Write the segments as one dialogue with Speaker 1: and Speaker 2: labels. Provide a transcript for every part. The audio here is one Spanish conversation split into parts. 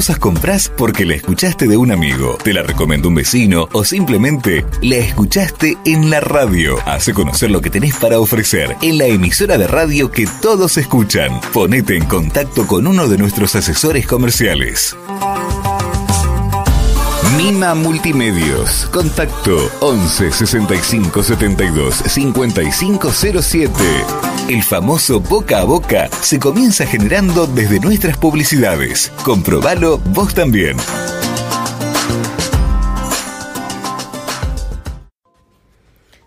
Speaker 1: cosas
Speaker 2: compras porque la escuchaste de un amigo, te la recomendó un vecino o simplemente la escuchaste en la radio? Hace conocer lo que tenés para ofrecer en la emisora de radio que todos escuchan. Ponete en contacto con uno de nuestros asesores comerciales. Mima Multimedios. Contacto 11 65 72 5507. El famoso boca a boca se comienza generando desde nuestras publicidades. Comprobalo vos también.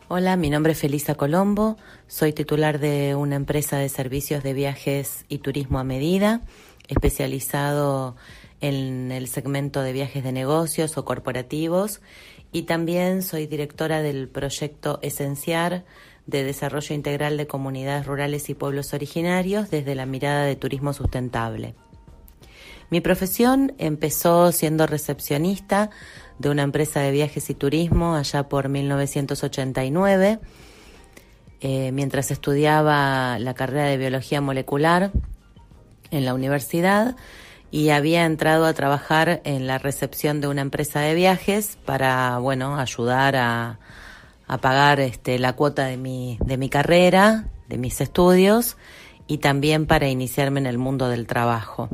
Speaker 3: Hola, mi nombre es Felisa Colombo, soy titular de una empresa de servicios de viajes y turismo a medida, especializado en el segmento de viajes de negocios o corporativos y también soy directora del proyecto Esenciar de Desarrollo Integral de Comunidades Rurales y Pueblos Originarios desde la mirada de turismo sustentable. Mi profesión empezó siendo recepcionista de una empresa de viajes y turismo allá por 1989, eh, mientras estudiaba la carrera de biología molecular en la universidad y había entrado a trabajar en la recepción de una empresa de viajes para, bueno, ayudar a, pagar este, la cuota de mi, de mi carrera, de mis estudios y también para iniciarme en el mundo del trabajo.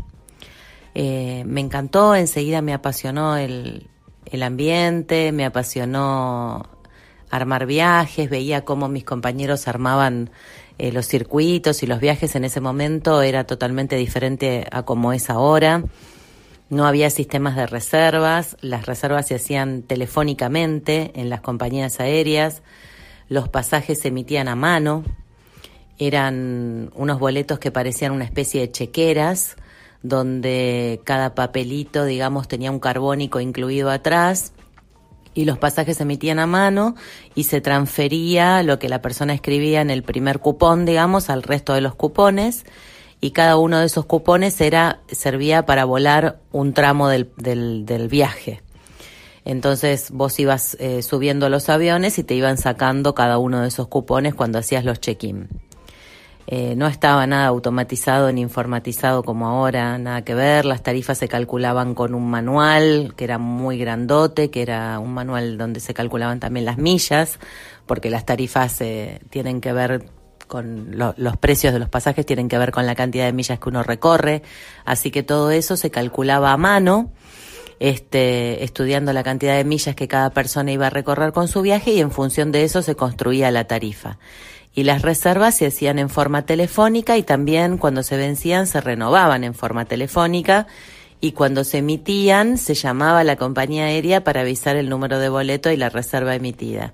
Speaker 3: Eh, me encantó, enseguida me apasionó el, el ambiente, me apasionó armar viajes, veía cómo mis compañeros armaban eh, los circuitos y los viajes en ese momento era totalmente diferente a como es ahora. No había sistemas de reservas, las reservas se hacían telefónicamente en las compañías aéreas, los pasajes se emitían a mano, eran unos boletos que parecían una especie de chequeras, donde cada papelito, digamos, tenía un carbónico incluido atrás y los pasajes se emitían a mano y se transfería lo que la persona escribía en el primer cupón, digamos, al resto de los cupones y cada uno de esos cupones era servía para volar un tramo del, del, del viaje. Entonces vos ibas eh, subiendo los aviones y te iban sacando cada uno de esos cupones cuando hacías los check-in. Eh, no estaba nada automatizado ni informatizado como ahora, nada que ver. Las tarifas se calculaban con un manual que era muy grandote, que era un manual donde se calculaban también las millas, porque las tarifas eh, tienen que ver con lo- los precios de los pasajes, tienen que ver con la cantidad de millas que uno recorre. Así que todo eso se calculaba a mano este, estudiando la cantidad de millas que cada persona iba a recorrer con su viaje y en función de eso se construía la tarifa. Y las reservas se hacían en forma telefónica y también cuando se vencían se renovaban en forma telefónica y cuando se emitían se llamaba la compañía aérea para avisar el número de boleto y la reserva emitida.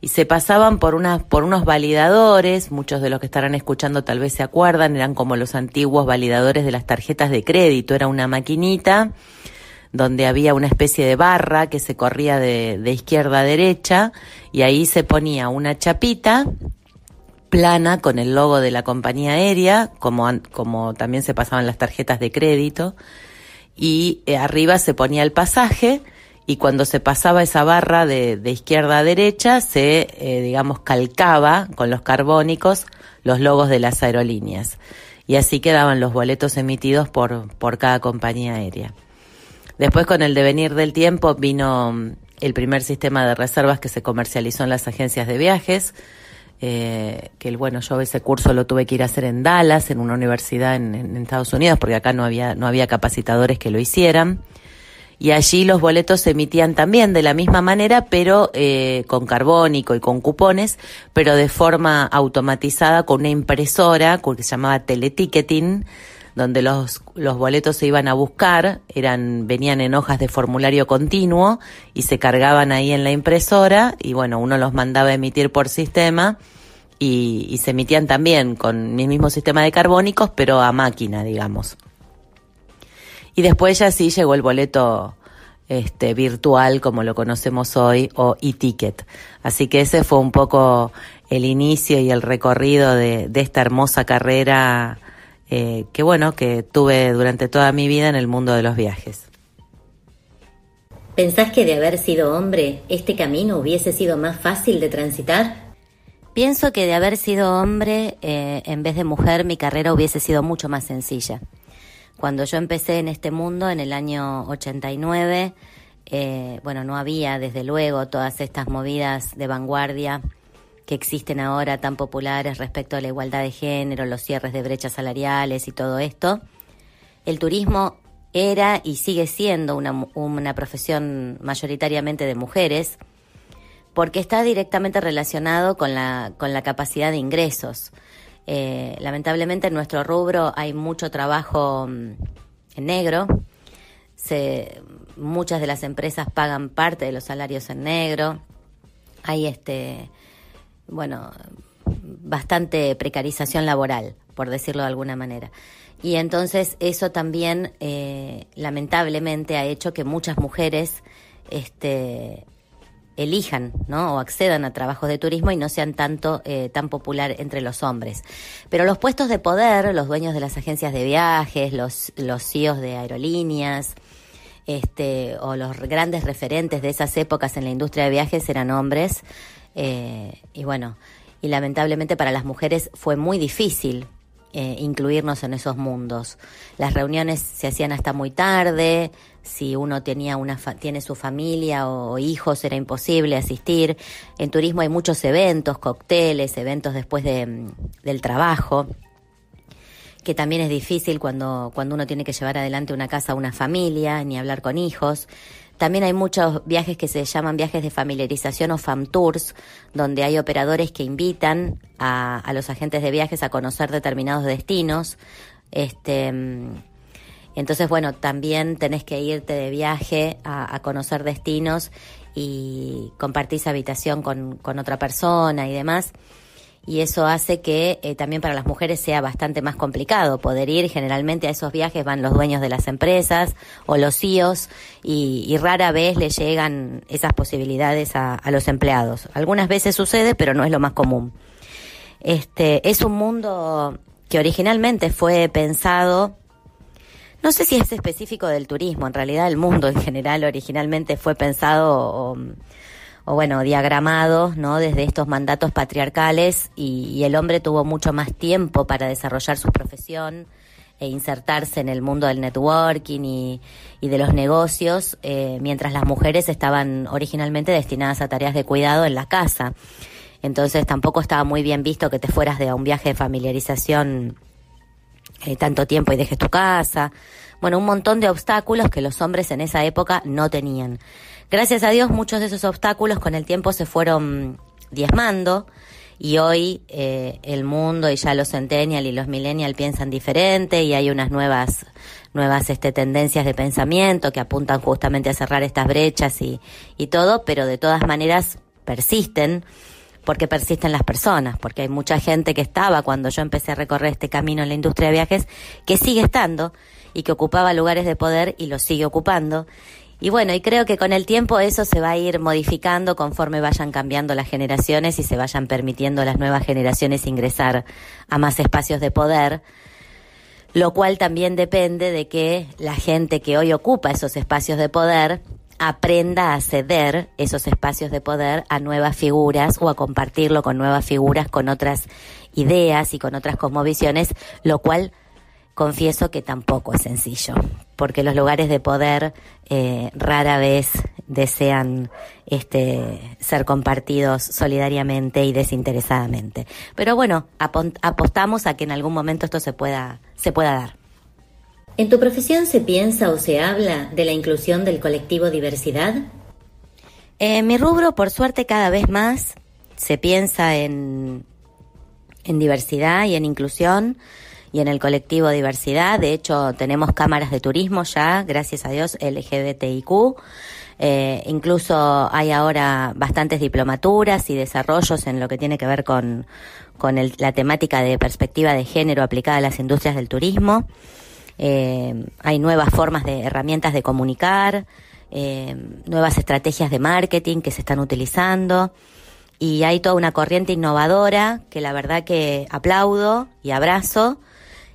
Speaker 3: Y se pasaban por unas por unos validadores, muchos de los que estarán escuchando tal vez se acuerdan, eran como los antiguos validadores de las tarjetas de crédito, era una maquinita donde había una especie de barra que se corría de, de izquierda a derecha y ahí se ponía una chapita plana con el logo de la compañía aérea, como, como también se pasaban las tarjetas de crédito, y eh, arriba se ponía el pasaje y cuando se pasaba esa barra de, izquierda a derecha se, eh, digamos, calcaba con los carbónicos los logos de las aerolíneas y así quedaban los boletos emitidos por, por cada compañía aérea. Después con el devenir del tiempo vino el primer sistema de reservas que se comercializó en las agencias de viajes, eh, que bueno, yo ese curso lo tuve que ir a hacer en Dallas, en una universidad en, en Estados Unidos, porque acá no había, no había capacitadores que lo hicieran. Y allí los boletos se emitían también de la misma manera, pero eh, con carbónico y con cupones, pero de forma automatizada con una impresora que se llamaba teleticketing, donde los, los boletos se iban a buscar, eran, venían en hojas de formulario continuo y se cargaban ahí en la impresora y bueno, uno los mandaba a emitir por sistema y, y se emitían también con el mismo sistema de carbónicos, pero a máquina, digamos. Y después ya sí llegó el boleto este, virtual como lo conocemos hoy o e-ticket. Así que ese fue un poco el inicio y el recorrido de, esta hermosa carrera eh, que bueno, que tuve durante toda mi vida en el mundo de los viajes.
Speaker 4: ¿Pensás que de haber sido hombre, este camino hubiese sido más fácil de transitar?
Speaker 5: Pienso que de haber sido hombre, eh, en vez de mujer, mi carrera hubiese sido mucho más sencilla. Cuando yo empecé en este mundo, en el año 89, eh, bueno, no había desde luego todas estas movidas de vanguardia que existen ahora tan populares respecto a la igualdad de género, los cierres de brechas salariales y todo esto. El turismo era y sigue siendo una, una profesión mayoritariamente de mujeres porque está directamente relacionado con la, con la capacidad de ingresos. Eh, lamentablemente en nuestro rubro hay mucho trabajo mm, en negro. muchas de las empresas pagan parte de los salarios en negro. Hay este, bueno, bastante precarización laboral, por decirlo de alguna manera. Y entonces eso también, eh, lamentablemente, ha hecho que muchas mujeres este, elijan ¿no? o accedan a trabajos de turismo y no sean tanto eh, tan popular entre los hombres. Pero los puestos de poder, los dueños de las agencias de viajes, los, los CEOs de aerolíneas, este, o los grandes referentes de esas épocas en la industria de viajes eran hombres. Eh, y bueno, y lamentablemente para las mujeres fue muy difícil eh, incluirnos en esos mundos. Las reuniones se hacían hasta muy tarde, si uno tenía una tiene su familia o hijos era imposible asistir. En turismo hay muchos eventos, cócteles, eventos después de, mm, del trabajo que también es difícil cuando, cuando uno tiene que llevar adelante una casa, una familia, ni hablar con hijos. También hay muchos viajes que se llaman viajes de familiarización o fam tours, donde hay operadores que invitan a, a los agentes de viajes a conocer determinados destinos. Este, entonces, bueno, también tenés que irte de viaje a, conocer destinos y compartís habitación con, otra persona y demás. Y eso hace que eh, también para las mujeres sea bastante más complicado poder ir. Generalmente a esos viajes van los dueños de las empresas o los CEOs y, rara vez le llegan esas posibilidades a, a los empleados. Algunas veces sucede, pero no es lo más común. Este, es un mundo que originalmente fue pensado no sé si es específico del turismo, en realidad el mundo en general originalmente fue pensado bueno, diagramado, ¿no? Desde estos mandatos patriarcales y, el hombre tuvo mucho más tiempo para desarrollar su profesión e insertarse en el mundo del networking y, de los negocios, eh, mientras las mujeres estaban originalmente destinadas a tareas de cuidado en la casa. Entonces tampoco estaba muy bien visto que te fueras de un viaje de familiarización eh, tanto tiempo y dejes tu casa. Bueno, un montón de obstáculos que los hombres en esa época no tenían. Gracias a Dios muchos de esos obstáculos con el tiempo se fueron diezmando y hoy eh, el mundo y ya los centennial y los millennial piensan diferente y hay unas nuevas nuevas este, tendencias de pensamiento que apuntan justamente a cerrar estas brechas y, y todo, pero de todas maneras persisten porque persisten las personas, porque hay mucha gente que estaba cuando yo empecé a recorrer este camino en la industria de viajes, que sigue estando y que ocupaba lugares de poder y los sigue ocupando. Y bueno, y creo que con el tiempo eso se va a ir modificando conforme vayan cambiando las generaciones y se vayan permitiendo a las nuevas generaciones ingresar a más espacios de poder, lo cual también depende de que la gente que hoy ocupa esos espacios de poder aprenda a ceder esos espacios de poder a nuevas figuras o a compartirlo con nuevas figuras, con otras ideas y con otras cosmovisiones, lo cual confieso que tampoco es sencillo, porque los lugares de poder eh, rara vez desean este, ser compartidos solidariamente y desinteresadamente. Pero bueno, apostamos a que en algún momento esto se pueda, se pueda dar.
Speaker 4: ¿En tu profesión se piensa o se habla de la inclusión del colectivo diversidad?
Speaker 5: En mi rubro, por suerte, cada vez más se piensa en, en diversidad y en inclusión y en el colectivo diversidad. De hecho, tenemos cámaras de turismo ya, gracias a Dios, LGBTIQ. Eh, incluso hay ahora bastantes diplomaturas y desarrollos en lo que tiene que ver con, con la temática de perspectiva de género aplicada a las industrias del turismo. Eh, hay nuevas formas de herramientas de comunicar, eh, nuevas estrategias de marketing que se están utilizando y hay toda una corriente innovadora que la verdad que aplaudo y abrazo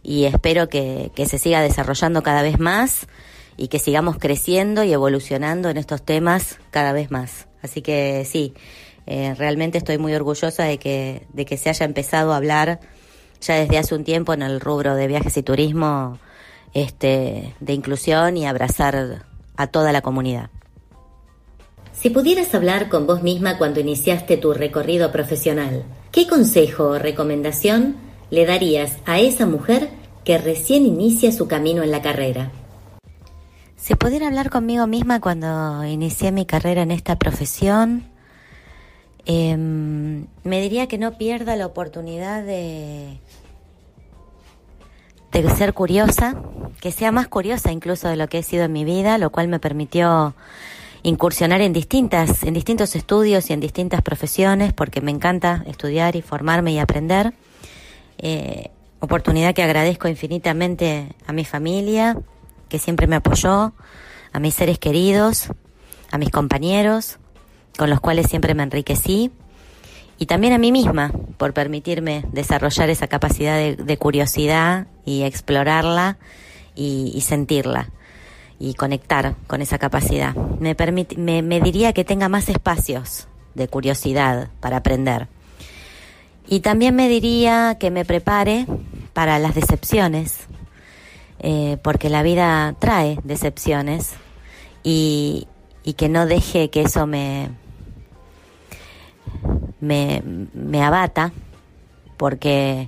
Speaker 5: y espero que, se siga desarrollando cada vez más y que sigamos creciendo y evolucionando en estos temas cada vez más. Así que sí, eh, realmente estoy muy orgullosa de que, de que se haya empezado a hablar ya desde hace un tiempo en el rubro de viajes y turismo este, de inclusión y abrazar a toda la comunidad.
Speaker 4: Si pudieras hablar con vos misma cuando iniciaste tu recorrido profesional, ¿qué consejo o recomendación le darías a esa mujer que recién inicia su camino en la carrera?
Speaker 5: Si pudiera hablar conmigo misma cuando inicié mi carrera en esta profesión, em, me diría que no pierda la oportunidad de, de ser curiosa, que sea más curiosa incluso de lo que he sido en mi vida, lo cual me permitió incursionar en distintas, en distintos estudios y en distintas profesiones, porque me encanta estudiar y formarme y aprender. Eh, oportunidad que agradezco infinitamente a mi familia, que siempre me apoyó, a mis seres queridos, a mis compañeros, con los cuales siempre me enriquecí y también a mí misma por permitirme desarrollar esa capacidad de, curiosidad y explorarla y, sentirla y conectar con esa capacidad. Me, me, me diría que tenga más espacios de curiosidad para aprender. Y también me diría que me prepare para las decepciones, eh, porque la vida trae decepciones y, que no deje que eso me, me, me abata porque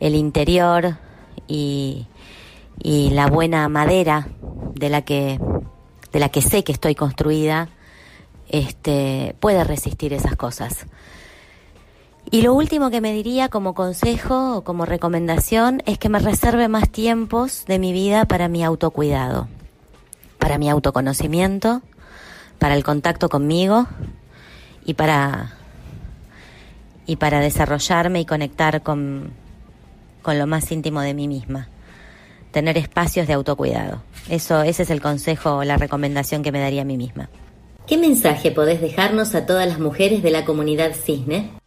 Speaker 5: el interior y, y, la buena madera de la que de la que sé que estoy construida este puede resistir esas cosas. Y lo último que me diría como consejo o como recomendación es que me reserve más tiempos de mi vida para mi autocuidado, para mi autoconocimiento, para el contacto conmigo y para y para desarrollarme y conectar con, con lo más íntimo de mí misma. Tener espacios de autocuidado. Eso, ese es el consejo o la recomendación que me daría a mí misma.
Speaker 4: ¿Qué mensaje podés dejarnos a todas las mujeres de la comunidad Cisne?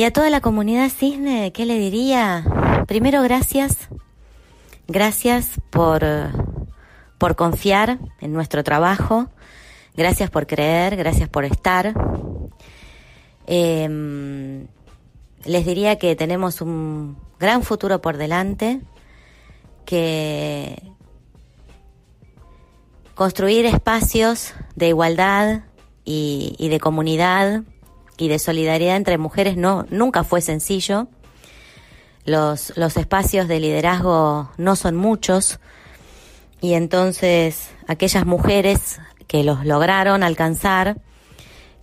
Speaker 5: Y a toda la comunidad Cisne, ¿qué le diría? Primero, gracias. Gracias por, por confiar en nuestro trabajo. Gracias por creer, gracias por estar. Eh, les diría que tenemos un gran futuro por delante, que construir espacios de igualdad y, de comunidad y de solidaridad entre mujeres no nunca fue sencillo. Los, los espacios de liderazgo no son muchos y entonces aquellas mujeres que los lograron alcanzar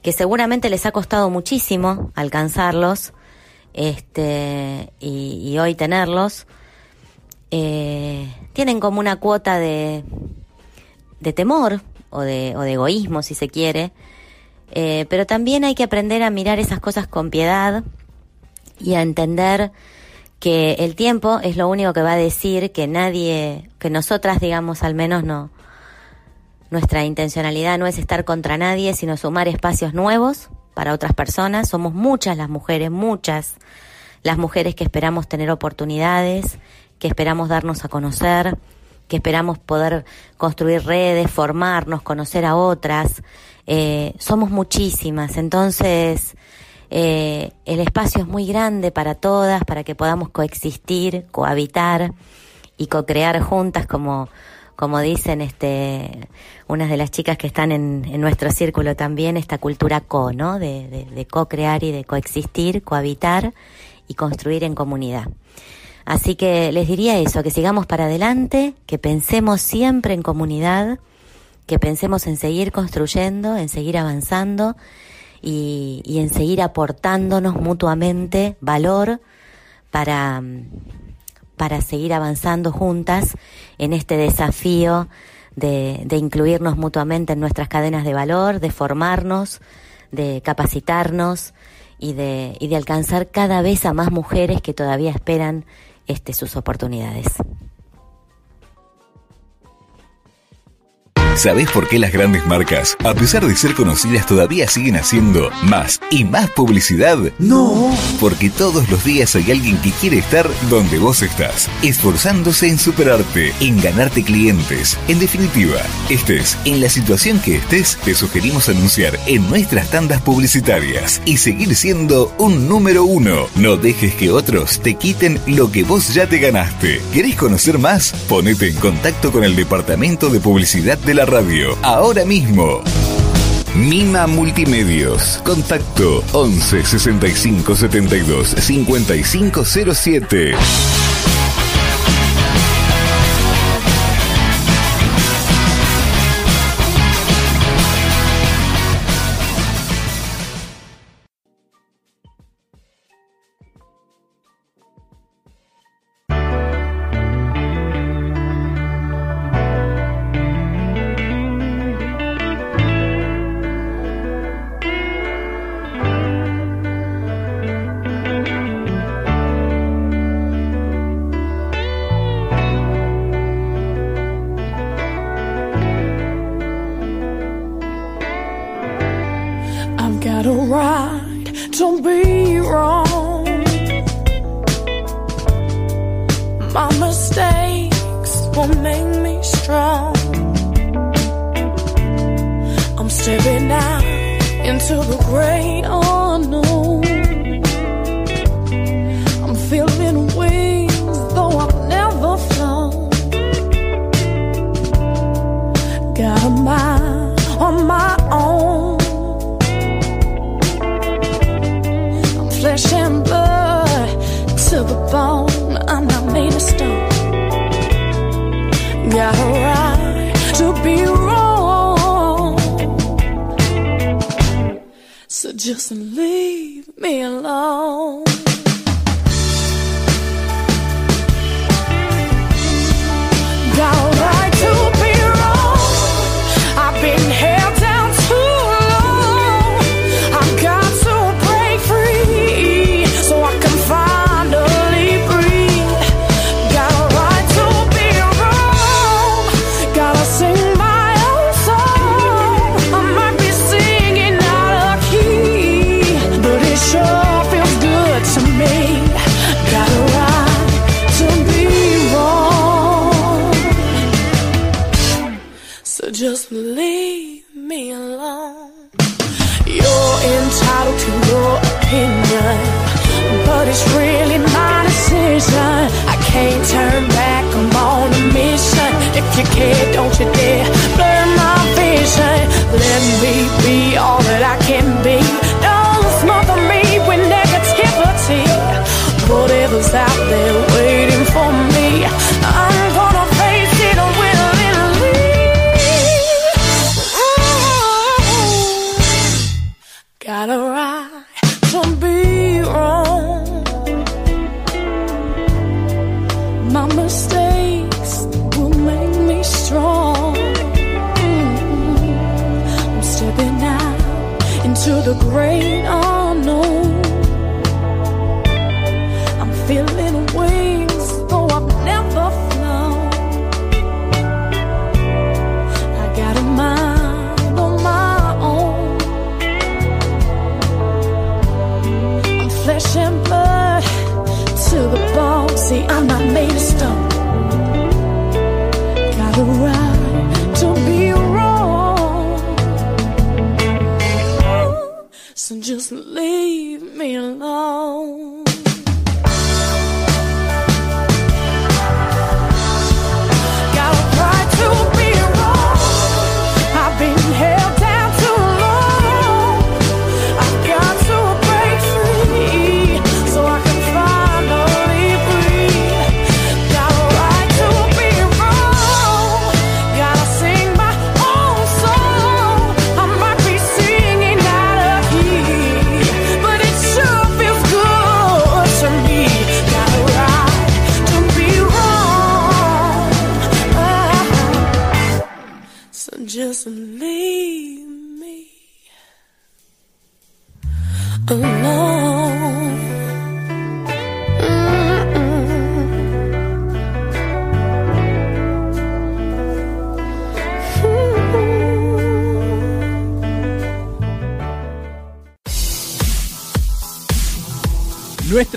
Speaker 5: que seguramente les ha costado muchísimo alcanzarlos este, y, hoy tenerlos, eh, tienen como una cuota de, de temor o de, o de egoísmo, si se quiere, eh, pero también hay que aprender a mirar esas cosas con piedad y a entender que el tiempo es lo único que va a decir que nadie, que nosotras, digamos, al menos no, nuestra intencionalidad no es estar contra nadie, sino sumar espacios nuevos para otras personas. Somos muchas las mujeres, muchas las mujeres que esperamos tener oportunidades, que esperamos darnos a conocer, que esperamos poder construir redes, formarnos, conocer a otras. Eh, somos muchísimas, entonces eh, el espacio es muy grande para todas, para que podamos coexistir, cohabitar y co-crear juntas como, como dicen este, unas de las chicas que están en, nuestro círculo también, esta cultura co, ¿no? De, de co-crear y de coexistir, cohabitar y construir en comunidad. Así que les diría eso, que sigamos para adelante, que pensemos siempre en comunidad, que pensemos en seguir construyendo, en seguir avanzando y, en seguir aportándonos mutuamente valor para, para seguir avanzando juntas en este desafío de, de incluirnos mutuamente en nuestras cadenas de valor, de formarnos, de capacitarnos y de, y de alcanzar cada vez a más mujeres que todavía esperan este, sus oportunidades.
Speaker 1: ¿Sabés por qué las grandes marcas, a pesar de ser conocidas, todavía siguen haciendo más y más publicidad?
Speaker 6: No.
Speaker 1: Porque todos los días hay alguien que quiere estar donde vos estás, esforzándose en superarte, en ganarte clientes. En definitiva, estés en la situación que estés, te sugerimos anunciar en nuestras tandas publicitarias y seguir siendo un número uno. No dejes que otros te quiten lo que vos ya te ganaste. ¿Querés conocer más? Ponete en contacto con el Departamento de Publicidad de la radio, ahora mismo. Mima Multimedios. Contacto 11 65 72 5507. I've got a right to be wrong. My mistakes will make me strong. I'm stepping out into the great unknown. Oh, and leave me alone. just leave me alone. You're entitled to your opinion, but it's really my decision. I can't turn back, I'm on a mission. If you care, don't you dare blur my vision. Let me be all that I can be. Just leave me alone.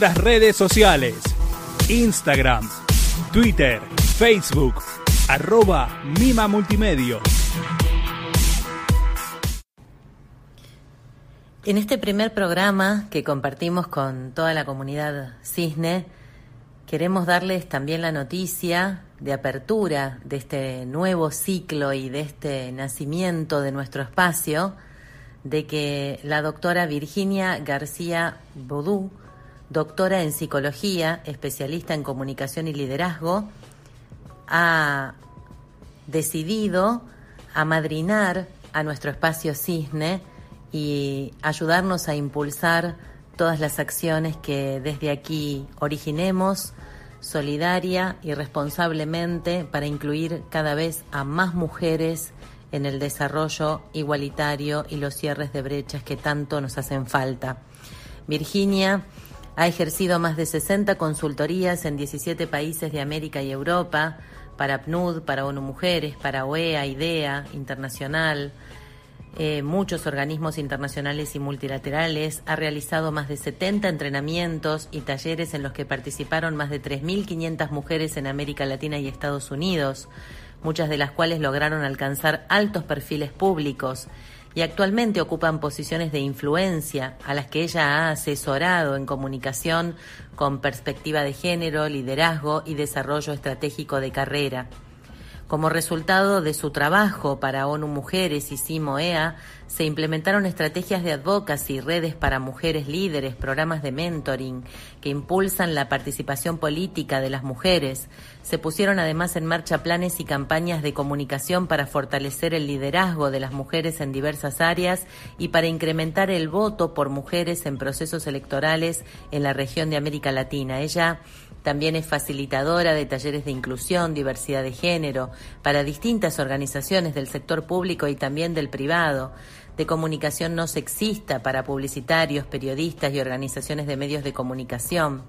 Speaker 7: Nuestras redes sociales. Instagram, Twitter, Facebook, arroba Mima Multimedios.
Speaker 3: En este primer programa que compartimos con toda la comunidad Cisne, queremos darles también la noticia de apertura de este nuevo ciclo y de este nacimiento de nuestro espacio, de que la doctora Virginia García Bodú, doctora en psicología, especialista en comunicación y liderazgo, ha decidido amadrinar a nuestro espacio Cisne y ayudarnos a impulsar todas las acciones que desde aquí originemos solidaria y responsablemente para incluir cada vez a más mujeres en el desarrollo igualitario y los cierres de brechas que tanto nos hacen falta. Virginia ha ejercido más de 60 consultorías en 17 países de América y Europa, para PNUD, para ONU Mujeres, para OEA, IDEA, Internacional, eh, muchos organismos internacionales y multilaterales, ha realizado más de 70 entrenamientos y talleres en los que participaron más de 3.500 mujeres en América Latina y Estados Unidos, muchas de las cuales lograron alcanzar altos perfiles públicos y actualmente ocupan posiciones de influencia a las que ella ha asesorado en comunicación con perspectiva de género, liderazgo y desarrollo estratégico de carrera. Como resultado de su trabajo para ONU Mujeres y CIMOEA, se implementaron estrategias de advocacy, redes para mujeres líderes, programas de mentoring que impulsan la participación política de las mujeres. Se pusieron además en marcha planes y campañas de comunicación para fortalecer el liderazgo de las mujeres en diversas áreas y para incrementar el voto por mujeres en procesos electorales en la región de América Latina. Ella también es facilitadora de talleres de inclusión, diversidad de género, para distintas organizaciones del sector público y también del privado, de comunicación no sexista para publicitarios, periodistas y organizaciones de medios de comunicación.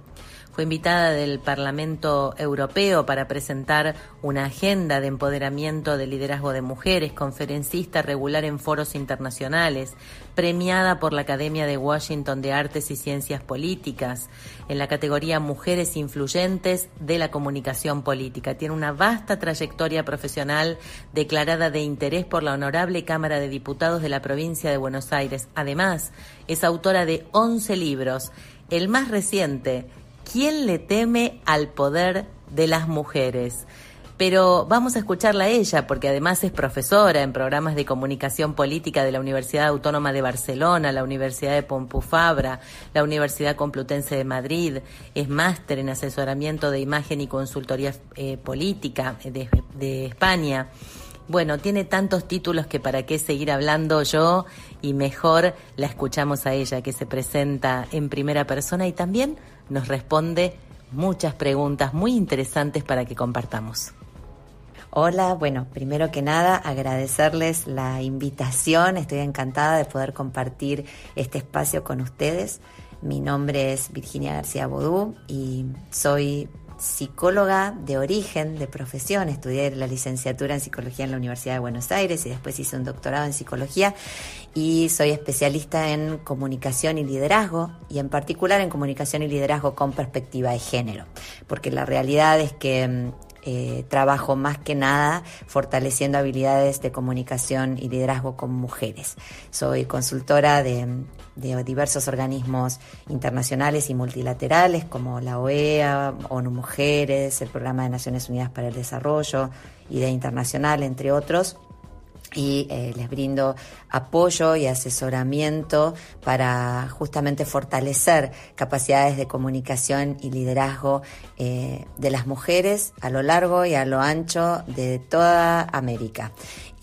Speaker 3: Fue invitada del Parlamento Europeo para presentar una agenda de empoderamiento de liderazgo de mujeres, conferencista regular en foros internacionales, premiada por la Academia de Washington de Artes y Ciencias Políticas en la categoría Mujeres Influyentes de la Comunicación Política. Tiene una vasta trayectoria profesional declarada de interés por la Honorable Cámara de Diputados de la provincia de Buenos Aires. Además, es autora de 11 libros. El más reciente, ¿Quién le teme al poder de las mujeres? Pero vamos a escucharla a ella, porque además es profesora en programas de comunicación política de la Universidad Autónoma de Barcelona, la Universidad de Pompeu Fabra, la Universidad Complutense de Madrid, es máster en asesoramiento de imagen y consultoría eh, política de, de España. Bueno, tiene tantos títulos que para qué seguir hablando yo y mejor la escuchamos a ella que se presenta en primera persona y también nos responde muchas preguntas muy interesantes para que compartamos.
Speaker 8: Hola, bueno, primero que nada agradecerles la invitación, estoy encantada de poder compartir este espacio con ustedes. Mi nombre es Virginia García Bodú y soy psicóloga de origen, de profesión. Estudié la licenciatura en psicología en la Universidad de Buenos Aires y después hice un doctorado en psicología y soy especialista en comunicación y liderazgo y en particular en comunicación y liderazgo con perspectiva de género, porque la realidad es que eh, trabajo más que nada fortaleciendo habilidades de comunicación y liderazgo con mujeres. Soy consultora de de diversos organismos internacionales y multilaterales como la OEA, ONU Mujeres, el Programa de Naciones Unidas para el Desarrollo, IDEA Internacional, entre otros y eh, les brindo apoyo y asesoramiento para justamente fortalecer capacidades de comunicación y liderazgo eh, de las mujeres a lo largo y a lo ancho de toda América.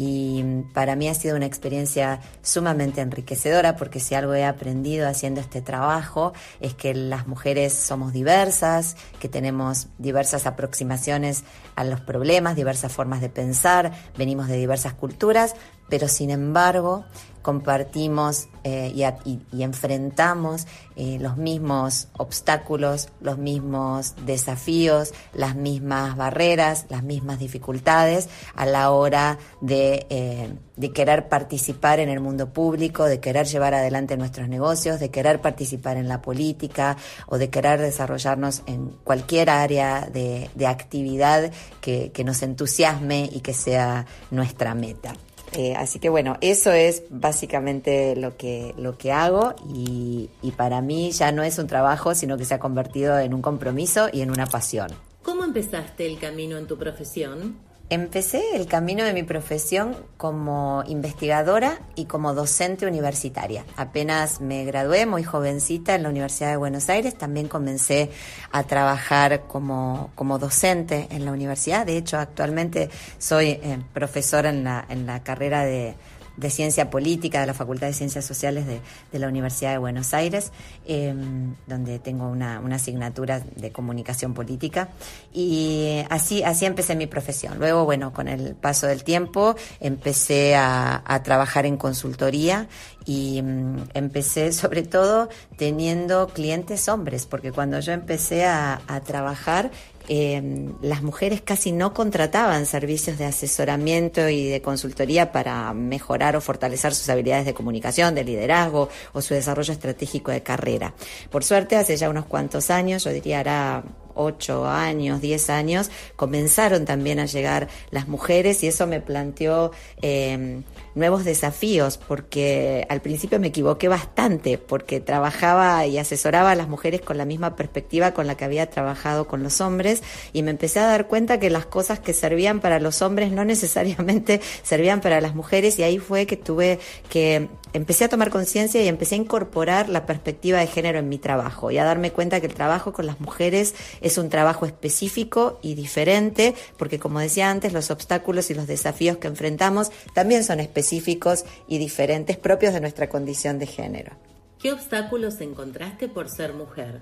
Speaker 8: Y para mí ha sido una experiencia sumamente enriquecedora porque si algo he aprendido haciendo este trabajo es que las mujeres somos diversas, que tenemos diversas aproximaciones a los problemas, diversas formas de pensar, venimos de diversas culturas, pero sin embargo compartimos eh, y, enfrentamos eh, los mismos obstáculos, los mismos desafíos, las mismas barreras, las mismas dificultades a la hora de, eh, de querer participar en el mundo público, de querer llevar adelante nuestros negocios, de querer participar en la política o de querer desarrollarnos en cualquier área de, actividad que nos entusiasme y que sea nuestra meta. Eh, así que bueno, eso es básicamente lo que, lo que hago y, y para mí ya no es un trabajo, sino que se ha convertido en un compromiso y en una pasión.
Speaker 4: ¿Cómo empezaste el camino en tu profesión?
Speaker 8: Empecé el camino de mi profesión como investigadora y como docente universitaria. Apenas me gradué muy jovencita en la Universidad de Buenos Aires, también comencé a trabajar como, como docente en la universidad. De hecho, actualmente soy eh, profesora en la, en la carrera de de Ciencia Política de la Facultad de Ciencias Sociales de, la Universidad de Buenos Aires, em, donde tengo una, asignatura de comunicación política. Y así, así empecé mi profesión. Luego, bueno, con el paso del tiempo empecé a, trabajar en consultoría y em, empecé sobre todo teniendo clientes hombres, porque cuando yo empecé a, trabajar eh, las mujeres casi no contrataban servicios de asesoramiento y de consultoría para mejorar o fortalecer sus habilidades de comunicación, de liderazgo o su desarrollo estratégico de carrera. Por suerte, hace ya unos cuantos años, yo diría hará ocho años, diez años, comenzaron también a llegar las mujeres y eso me planteó eh, nuevos desafíos, porque al principio me equivoqué bastante, porque trabajaba y asesoraba a las mujeres con la misma perspectiva con la que había trabajado con los hombres y me empecé a dar cuenta que las cosas que servían para los hombres no necesariamente servían para las mujeres y ahí fue que tuve que empecé a tomar conciencia y empecé a incorporar la perspectiva de género en mi trabajo y a darme cuenta que el trabajo con las mujeres es un trabajo específico y diferente, porque como decía antes, los obstáculos y los desafíos que enfrentamos también son específicos y diferentes propios de nuestra condición de género.
Speaker 4: ¿Qué obstáculos encontraste por ser mujer?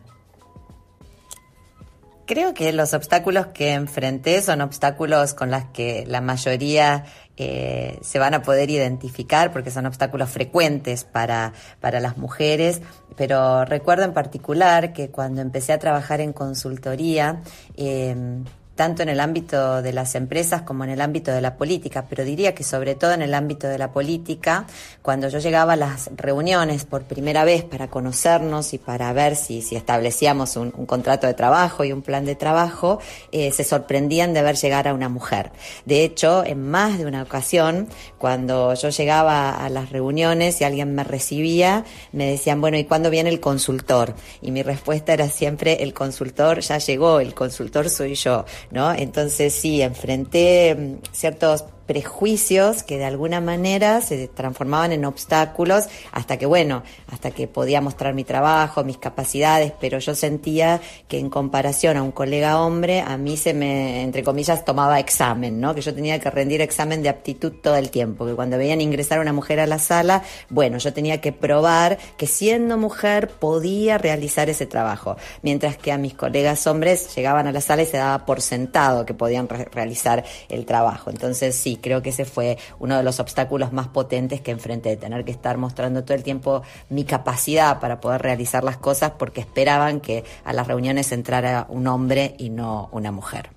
Speaker 8: Creo que los obstáculos que enfrenté son obstáculos con los que la mayoría eh, se van a poder identificar porque son obstáculos frecuentes para, para las mujeres, pero recuerdo en particular que cuando empecé a trabajar en consultoría, eh, tanto en el ámbito de las empresas como en el ámbito de la política, pero diría que sobre todo en el ámbito de la política, cuando yo llegaba a las reuniones por primera vez para conocernos y para ver si, si establecíamos un, contrato de trabajo y un plan de trabajo, eh, se sorprendían de ver llegar a una mujer. De hecho, en más de una ocasión, cuando yo llegaba a las reuniones y alguien me recibía, me decían, bueno, ¿y cuándo viene el consultor? Y mi respuesta era siempre, el consultor ya llegó, el consultor soy yo. ¿No? Entonces sí, enfrenté mm, ciertos prejuicios que de alguna manera se transformaban en obstáculos hasta que, bueno, hasta que podía mostrar mi trabajo, mis capacidades, pero yo sentía que en comparación a un colega hombre, a mí se me, entre comillas, tomaba examen, ¿no? Que yo tenía que rendir examen de aptitud todo el tiempo, que cuando veían ingresar una mujer a la sala, bueno, yo tenía que probar que siendo mujer podía realizar ese trabajo, mientras que a mis colegas hombres llegaban a la sala y se daba por sentado que podían realizar el trabajo. Entonces, sí, creo que ese fue uno de los obstáculos más potentes que enfrenté, de tener que estar mostrando todo el tiempo mi capacidad para poder realizar las cosas porque esperaban que a las reuniones entrara un hombre y no una mujer.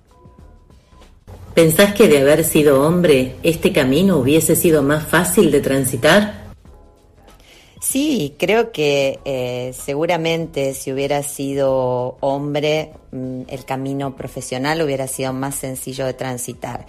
Speaker 4: ¿Pensás que de haber sido hombre, este camino hubiese sido más fácil de transitar?
Speaker 8: Sí, creo que eh, seguramente si hubiera sido hombre, el camino profesional hubiera sido más sencillo de transitar.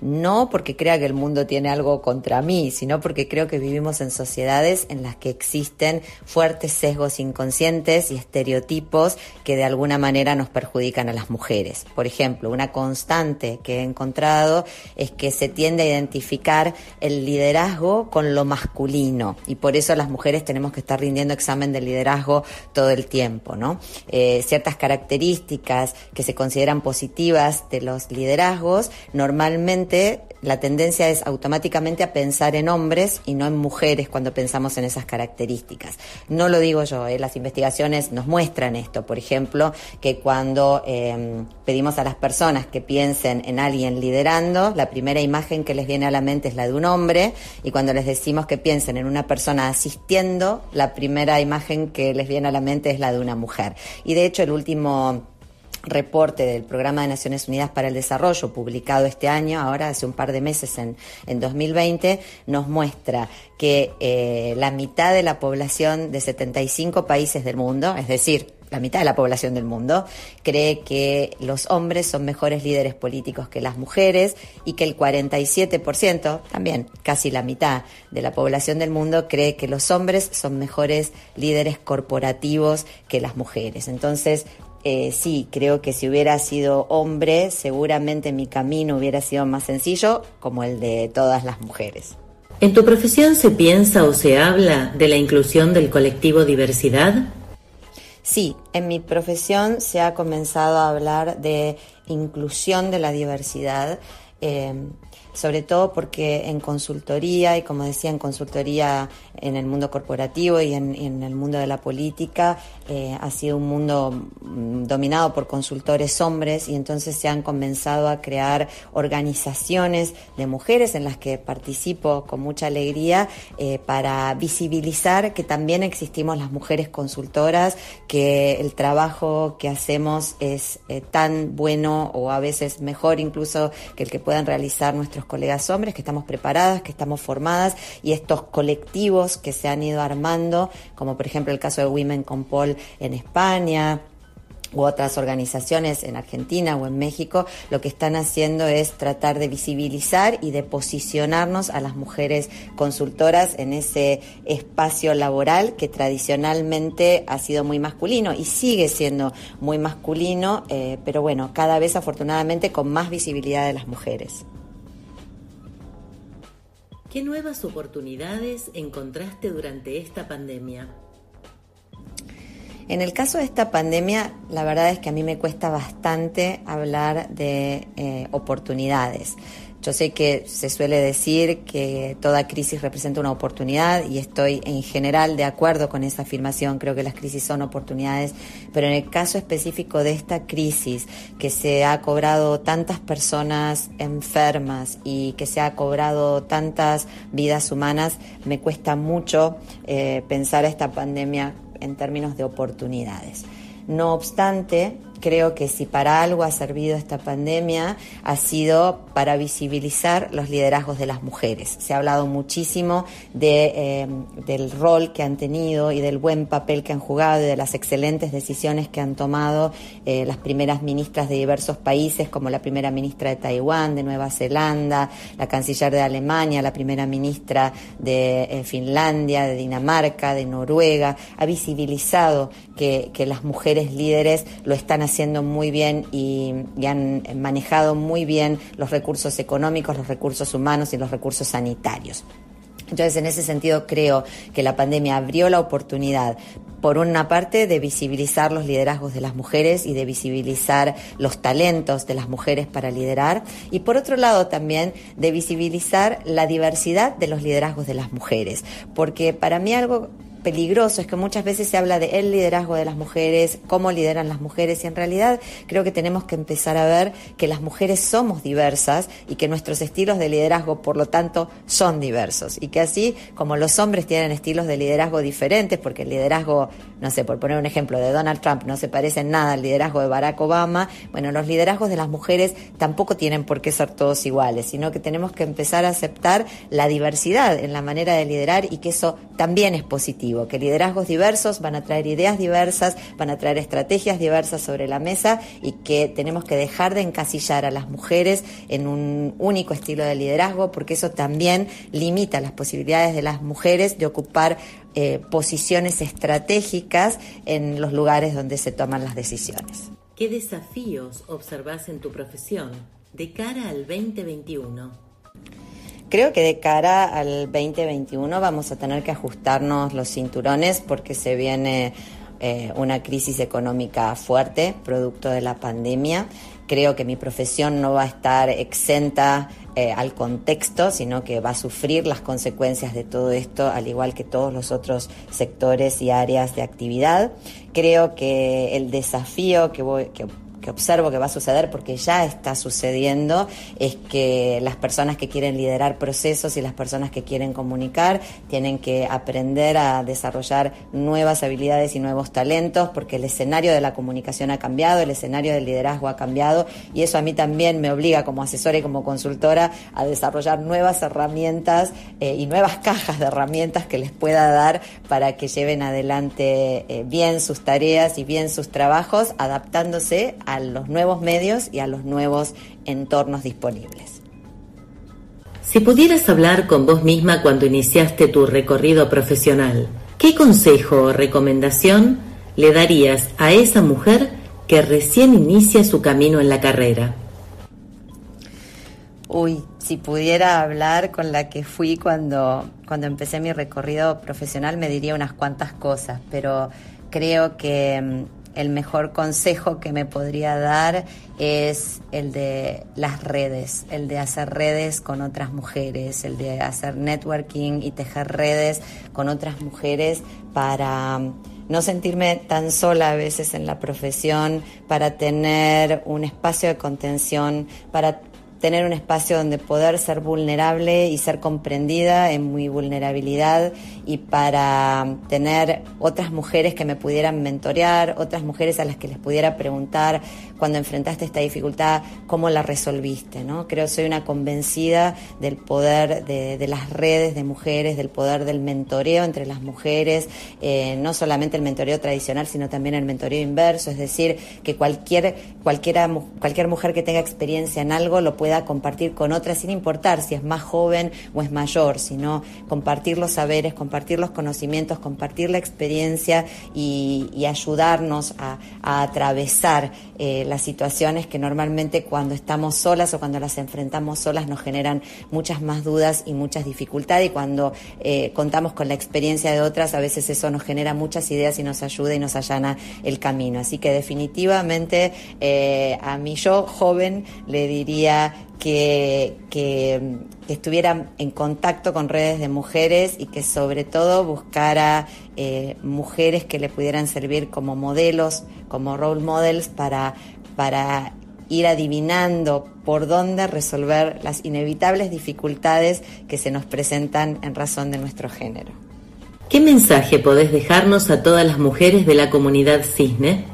Speaker 8: no porque crea que el mundo tiene algo contra mí, sino porque creo que vivimos en sociedades en las que existen fuertes sesgos inconscientes y estereotipos que de alguna manera nos perjudican a las mujeres. Por ejemplo, una constante que he encontrado es que se tiende a identificar el liderazgo con lo masculino y por eso las mujeres tenemos que estar rindiendo examen de liderazgo todo el tiempo, ¿no? Eh, ciertas características que se consideran positivas de los liderazgos normalmente la tendencia es automáticamente a pensar en hombres y no en mujeres cuando pensamos en esas características. No lo digo yo, ¿eh? las investigaciones nos muestran esto. Por ejemplo, que cuando em, pedimos a las personas que piensen en alguien liderando, la primera imagen que les viene a la mente es la de un hombre y cuando les decimos que piensen en una persona asistiendo, la primera imagen que les viene a la mente es la de una mujer. Y de hecho el último reporte del Programa de Naciones Unidas para el Desarrollo, publicado este año, ahora hace un par de meses en, en 2020, nos muestra que eh, la mitad de la población de 75 países del mundo, es decir, la mitad de la población del mundo, cree que los hombres son mejores líderes políticos que las mujeres y que el 47%, también casi la mitad de la población del mundo, cree que los hombres son mejores líderes corporativos que las mujeres. Entonces, eh, sí, creo que si hubiera sido hombre, seguramente mi camino hubiera sido más sencillo, como el de todas las mujeres.
Speaker 4: ¿En tu profesión se piensa o se habla de la inclusión del colectivo diversidad?
Speaker 8: Sí, en mi profesión se ha comenzado a hablar de inclusión de la diversidad. Eh, sobre todo porque en consultoría, y como decía, en consultoría en el mundo corporativo y en, el mundo de la política, eh, ha sido un mundo mm, dominado por consultores hombres y entonces se han comenzado a crear organizaciones de mujeres en las que participo con mucha alegría eh, para visibilizar que también existimos las mujeres consultoras, que el trabajo que hacemos es eh, tan bueno o a veces mejor incluso que el que puedan realizar nuestros colegas hombres, que estamos preparadas, que estamos formadas y estos colectivos que se han ido armando, como por ejemplo el caso de Women con Paul en España, u otras organizaciones en Argentina o en México, lo que están haciendo es tratar de visibilizar y de posicionarnos a las mujeres consultoras en ese espacio laboral que tradicionalmente ha sido muy masculino y sigue siendo muy masculino, eh, pero bueno, cada vez afortunadamente con más visibilidad de las mujeres.
Speaker 4: ¿Qué nuevas oportunidades encontraste durante esta pandemia?
Speaker 8: En el caso de esta pandemia, la verdad es que a mí me cuesta bastante hablar de eh, oportunidades. Yo sé que se suele decir que toda crisis representa una oportunidad y estoy en general de acuerdo con esa afirmación. Creo que las crisis son oportunidades, pero en el caso específico de esta crisis que se ha cobrado tantas personas enfermas y que se ha cobrado tantas vidas humanas, me cuesta mucho eh, pensar esta pandemia en términos de oportunidades. No obstante, creo que si para algo ha servido esta pandemia, ha sido para visibilizar los liderazgos de las mujeres. Se ha hablado muchísimo eh, del rol que han tenido y del buen papel que han jugado y de las excelentes decisiones que han tomado eh, las primeras ministras de diversos países, como la primera ministra de Taiwán, de Nueva Zelanda, la canciller de Alemania, la primera ministra de eh, Finlandia, de Dinamarca, de Noruega. Ha visibilizado que las mujeres líderes lo están haciendo haciendo muy bien y, han manejado muy bien los recursos económicos, los recursos humanos y los recursos sanitarios. Entonces, en ese sentido, creo que la pandemia abrió la oportunidad, por una parte, de visibilizar los liderazgos de las mujeres y de visibilizar los talentos de las mujeres para liderar, y por otro lado también de visibilizar la diversidad de los liderazgos de las mujeres, porque para mí algo peligroso. Es que muchas veces se habla de el liderazgo de las mujeres, cómo lideran las mujeres y en realidad creo que tenemos que empezar a ver que las mujeres somos diversas y que nuestros estilos de liderazgo por lo tanto son diversos. Y que así como los hombres tienen estilos de liderazgo diferentes porque el liderazgo, no sé, por poner un ejemplo de Donald Trump no se parece en nada al liderazgo de Barack Obama, bueno, los liderazgos de las mujeres tampoco tienen por qué ser todos iguales, sino que tenemos que empezar a aceptar la diversidad en la manera de liderar y que eso también es positivo que liderazgos diversos van a traer ideas diversas, van a traer estrategias diversas sobre la mesa y que tenemos que dejar de encasillar a las mujeres en un único estilo de liderazgo porque eso también limita las posibilidades de las mujeres de ocupar eh, posiciones estratégicas en los lugares donde se toman las decisiones.
Speaker 4: ¿Qué desafíos observas en tu profesión de cara al 2021?
Speaker 8: Creo que de cara al 2021 vamos a tener que ajustarnos los cinturones porque se viene eh, una crisis económica fuerte, producto de la pandemia. Creo que mi profesión no va a estar exenta eh, al contexto, sino que va a sufrir las consecuencias de todo esto, al igual que todos los otros sectores y áreas de actividad. Creo que el desafío que, voy, que que observo que va a suceder porque ya está sucediendo es que las personas que quieren liderar procesos y las personas que quieren comunicar tienen que aprender a desarrollar nuevas habilidades y nuevos talentos porque el escenario de la comunicación ha cambiado, el escenario del liderazgo ha cambiado y eso a mí también me obliga como asesora y como consultora a desarrollar nuevas herramientas eh, y nuevas cajas de herramientas que les pueda dar para que lleven adelante eh, bien sus tareas y bien sus trabajos adaptándose a los nuevos medios y a los nuevos entornos disponibles.
Speaker 4: Si pudieras hablar con vos misma cuando iniciaste tu recorrido profesional, ¿qué consejo o recomendación le darías a esa mujer que recién inicia su camino en la carrera?
Speaker 8: Uy, si pudiera hablar con la que fui cuando, cuando empecé mi recorrido profesional me diría unas cuantas cosas, pero creo que mm, el mejor consejo que me podría dar es el de las redes, el de hacer redes con otras mujeres, el de hacer networking y tejer redes con otras mujeres para um, no sentirme tan sola a veces en la profesión, para tener un espacio de contención, para tener un espacio donde poder ser vulnerable y ser comprendida en mi vulnerabilidad y para tener otras mujeres que me pudieran mentorear, otras mujeres a las que les pudiera preguntar cuando enfrentaste esta dificultad, cómo la resolviste, ¿no? Creo soy una convencida del poder de, las redes de mujeres, del poder del mentoreo entre las mujeres, eh, no solamente el mentoreo tradicional, sino también el mentoreo inverso, es decir, que cualquier, cualquiera, cualquier mujer que tenga experiencia en algo lo puede compartir con otras sin importar si es más joven o es mayor, sino compartir los saberes, compartir los conocimientos, compartir la experiencia y, ayudarnos a, atravesar eh, las situaciones que normalmente cuando estamos solas o cuando las enfrentamos solas nos generan muchas más dudas y muchas dificultades y cuando eh, contamos con la experiencia de otras a veces eso nos genera muchas ideas y nos ayuda y nos allana el camino. Así que definitivamente eh, a mí yo joven le diría que, que, estuviera en contacto con redes de mujeres y que sobre todo buscara eh, mujeres que le pudieran servir como modelos, como role models para, para ir adivinando por dónde resolver las inevitables dificultades que se nos presentan en razón de nuestro género.
Speaker 4: ¿Qué mensaje podés dejarnos a todas las mujeres de la comunidad Cisne?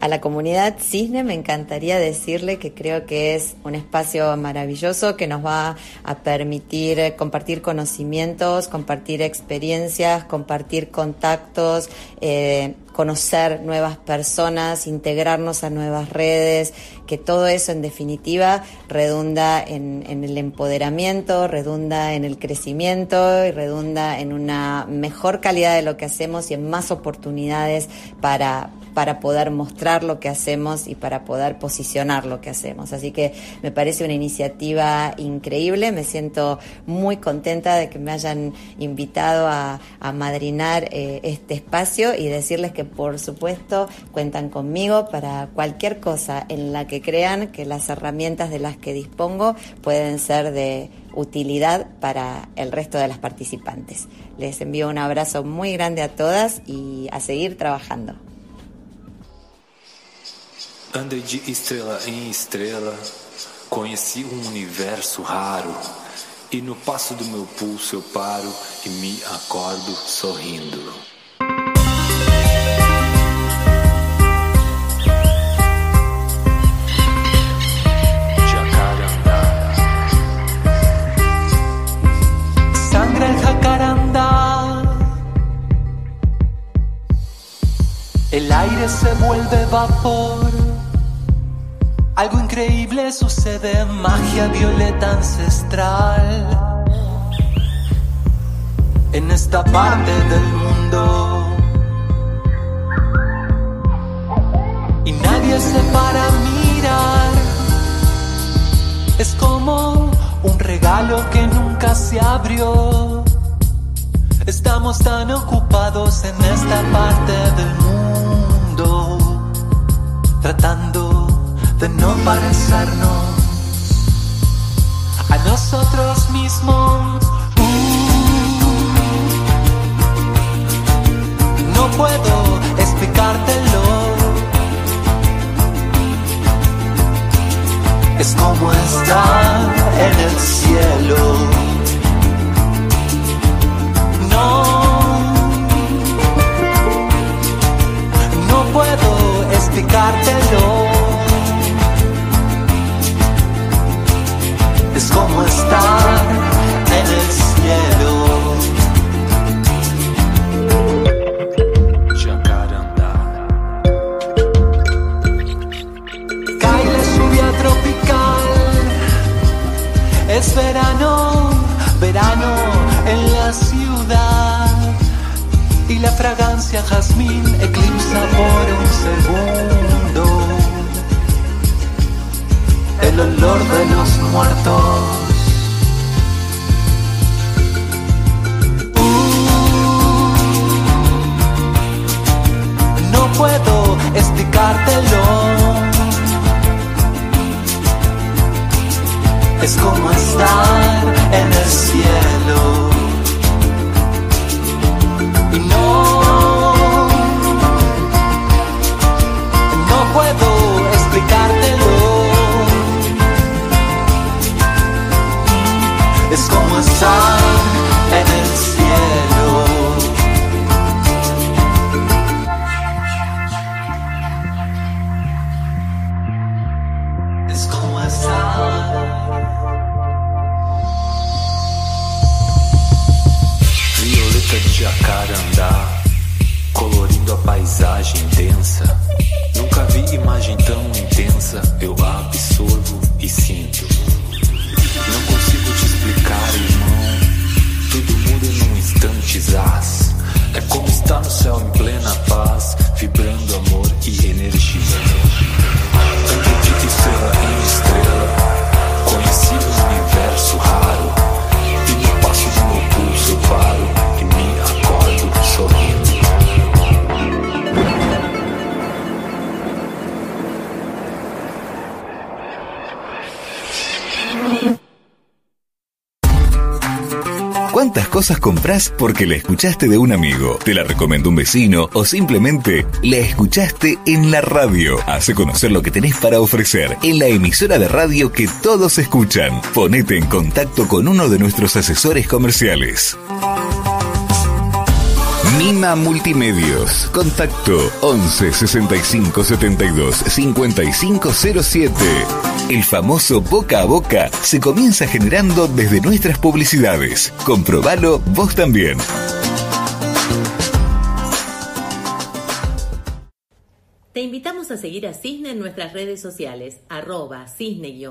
Speaker 8: A la comunidad Cisne me encantaría decirle que creo que es un espacio maravilloso que nos va a permitir compartir conocimientos, compartir experiencias, compartir contactos, eh, conocer nuevas personas, integrarnos a nuevas redes, que todo eso en definitiva redunda en, el empoderamiento, redunda en el crecimiento y redunda en una mejor calidad de lo que hacemos y en más oportunidades para, para poder mostrar lo que hacemos y para poder posicionar lo que hacemos. Así que me parece una iniciativa increíble, me siento muy contenta de que me hayan invitado a, madrinar eh, este espacio y decirles que por supuesto cuentan conmigo para cualquier cosa en la que crean que las herramientas de las que dispongo pueden ser de utilidad para el resto de las participantes. Les envío un abrazo muy grande a todas y a seguir trabajando.
Speaker 6: Andei de estrela em estrela, conheci um universo raro. E no passo do meu pulso eu paro e me acordo sorrindo.
Speaker 9: Sangra el jacarandá
Speaker 6: El aire se vuelve vapor. Algo increíble sucede, magia violeta ancestral. En esta parte del mundo. Y nadie se para a mirar. Es como un regalo que nunca se abrió. Estamos tan ocupados en esta parte del mundo, tratando de no parecernos a nosotros mismos. No puedo explicártelo. Es como estar en el cielo. No, puedo explicártelo. Como estar en el cielo. Jacarandá. Cae la lluvia tropical. Es verano, verano en la ciudad y la fragancia jazmín eclipsa por un segundo el olor de los muertos. Uh, no puedo explicártelo. Es como estar en el cielo. Y no, no puedo explicártelo. Es como estar en el cielo. Es como estar. Violeta de jacarandá, colorindo a paisagem densa. Nunca vi imagem tão intensa, eu absorvo estar no
Speaker 2: cosas compras porque la escuchaste de un amigo, te la recomendó un vecino o simplemente la escuchaste en la radio? Hace conocer lo que tenés para ofrecer en la emisora de radio que todos escuchan. Ponete en contacto con uno de nuestros asesores comerciales. Mima Multimedios. Contacto 11 65 72 5507. El famoso boca a boca se comienza generando desde nuestras publicidades. Comprobalo vos también.
Speaker 4: Te invitamos a seguir a Cisne en nuestras redes sociales, arroba cisne-arg.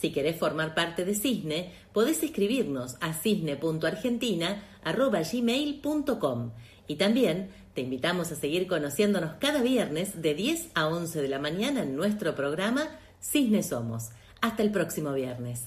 Speaker 4: Si querés formar parte de Cisne, podés escribirnos a cisne.argentina.gmail.com y también te invitamos a seguir conociéndonos cada viernes de 10 a 11 de la mañana en nuestro programa Cisne Somos. Hasta el próximo viernes.